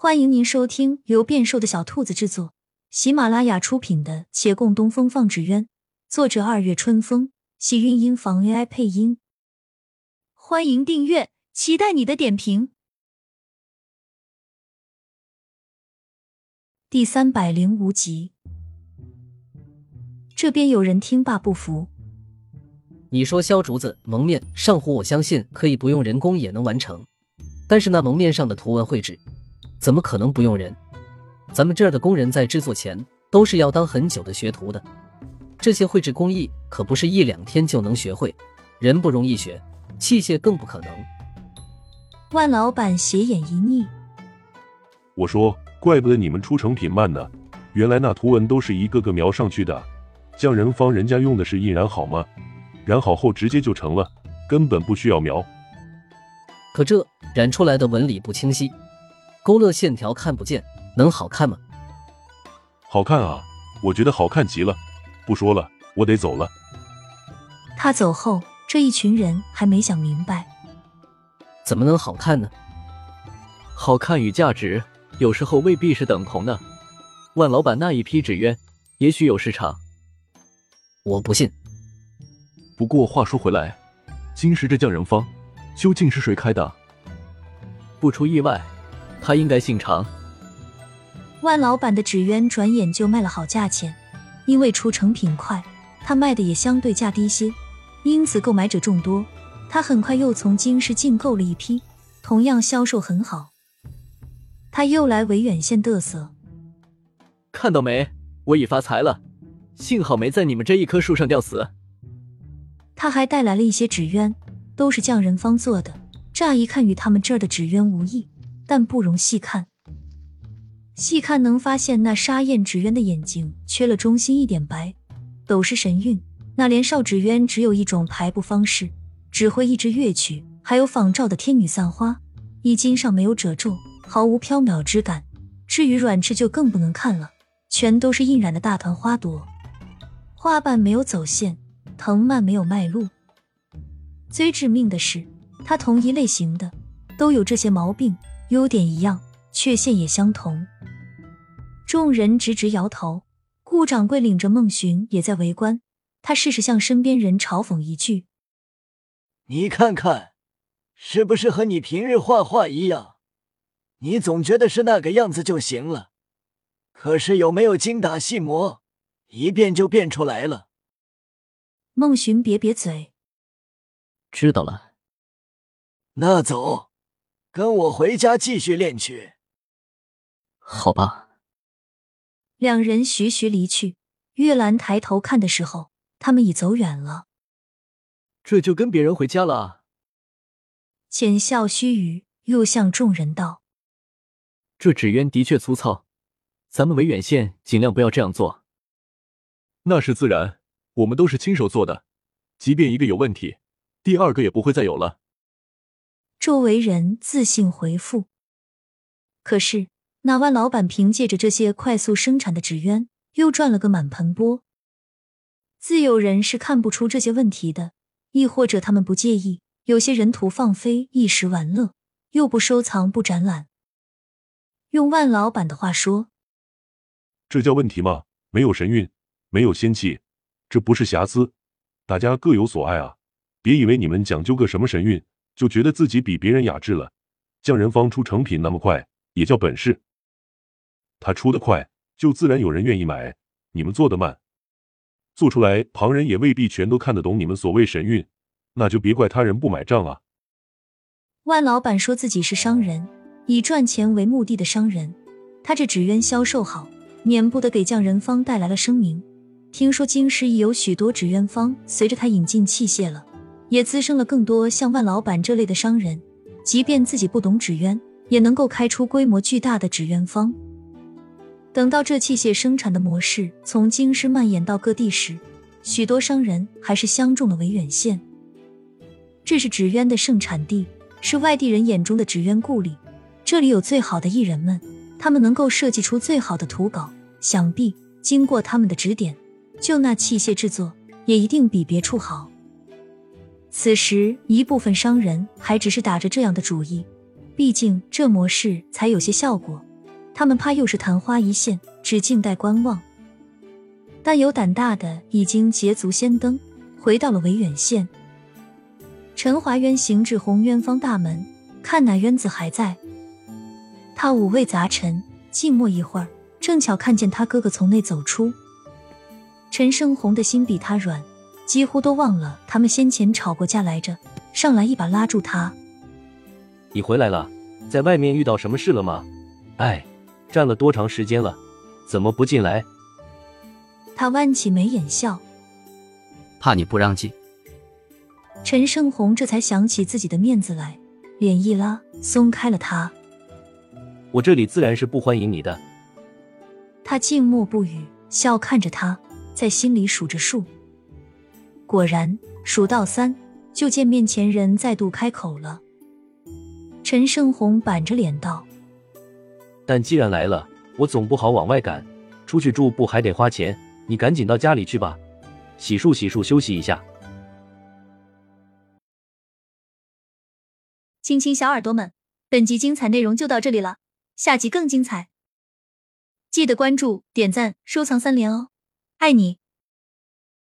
欢迎您收听由变瘦的小兔子制作、喜马拉雅出品的《且共东风放纸鸢》，作者二月春风，喜韵音房 AI 配音。欢迎订阅，期待你的点评。第三百零五集，这边有人听罢不服。你说削竹子、蒙面、上糊，我相信可以不用人工也能完成，但是那蒙面上的图文绘制。怎么可能不用人？咱们这儿的工人在制作前都是要当很久的学徒的，这些绘制工艺可不是一两天就能学会，人不容易学，器械更不可能。万老板斜眼一睨，我说，怪不得你们出成品慢呢，原来那图文都是一个个描上去的。匠人方人家用的是印染好吗？染好后直接就成了，根本不需要描。可这染出来的纹理不清晰。勾勒线条看不见，能好看吗？好看啊，我觉得好看极了。不说了，我得走了。他走后，这一群人还没想明白，怎么能好看呢？好看与价值有时候未必是等同的。万老板那一批纸鸢，也许有市场。我不信。不过话说回来，金石这匠人坊究竟是谁开的？不出意外。他应该姓常。万老板的纸鸢转眼就卖了好价钱，因为出成品快，他卖的也相对价低些，因此购买者众多。他很快又从京师进购了一批，同样销售很好。他又来维远县嘚瑟，看到没？我已发财了，幸好没在你们这一棵树上吊死。他还带来了一些纸鸢，都是匠人方做的，乍一看与他们这儿的纸鸢无异。但不容细看，细看能发现那沙燕纸鸢的眼睛缺了中心一点白，斗是神韵。那连少纸鸢只有一种排布方式，只会一支乐曲，还有仿照的天女散花，衣襟上没有褶皱，毫无飘渺之感。至于软翅就更不能看了，全都是印染的大团花朵，花瓣没有走线，藤蔓没有脉络。最致命的是，它同一类型的都有这些毛病。优点一样，缺陷也相同。众人直直摇头。顾掌柜领着孟寻也在围观，他试试向身边人嘲讽一句：“你看看，是不是和你平日画画一样？你总觉得是那个样子就行了，可是有没有精打细磨，一变就变出来了？”孟寻瘪瘪嘴：“知道了。”那走。跟我回家继续练去。好吧。两人徐徐离去。月兰抬头看的时候，他们已走远了。这就跟别人回家了。浅笑须臾，又向众人道：“这纸鸢的确粗糙，咱们维远县尽量不要这样做。”那是自然，我们都是亲手做的，即便一个有问题，第二个也不会再有了。周围人自信回复。可是那万老板凭借着这些快速生产的纸鸢，又赚了个满盆钵。自有人是看不出这些问题的，亦或者他们不介意。有些人图放飞一时玩乐，又不收藏不展览。用万老板的话说：“这叫问题吗？没有神韵，没有仙气，这不是瑕疵。大家各有所爱啊！别以为你们讲究个什么神韵。”就觉得自己比别人雅致了。匠人方出成品那么快，也叫本事。他出的快，就自然有人愿意买。你们做的慢，做出来旁人也未必全都看得懂你们所谓神韵，那就别怪他人不买账啊。万老板说自己是商人，以赚钱为目的的商人。他这纸鸢销售好，免不得给匠人方带来了声名。听说京师已有许多纸鸢方随着他引进器械了。也滋生了更多像万老板这类的商人，即便自己不懂纸鸢，也能够开出规模巨大的纸鸢坊。等到这器械生产的模式从京师蔓延到各地时，许多商人还是相中了维远县。这是纸鸢的盛产地，是外地人眼中的纸鸢故里。这里有最好的艺人们，他们能够设计出最好的图稿。想必经过他们的指点，就那器械制作，也一定比别处好。此时，一部分商人还只是打着这样的主意，毕竟这模式才有些效果。他们怕又是昙花一现，只静待观望。但有胆大的已经捷足先登，回到了维远县。陈华渊行至红渊坊大门，看那渊子还在。他五味杂陈，静默一会儿，正巧看见他哥哥从内走出。陈胜红的心比他软，几乎都忘了他们先前吵过架来着，上来一把拉住他：“你回来了，在外面遇到什么事了吗？哎，站了多长时间了，怎么不进来？”他弯起眉眼笑：“怕你不让进。”陈胜红这才想起自己的面子来，脸一拉，松开了他。我这里自然是不欢迎你的。他静默不语，笑看着他，在心里数着数。果然，数到三，就见面前人再度开口了。陈胜红板着脸道：“但既然来了，我总不好往外赶，出去住不还得花钱？你赶紧到家里去吧，洗漱洗漱，休息一下。”亲亲小耳朵们，本集精彩内容就到这里了，下集更精彩，记得关注、点赞、收藏三连哦，爱你！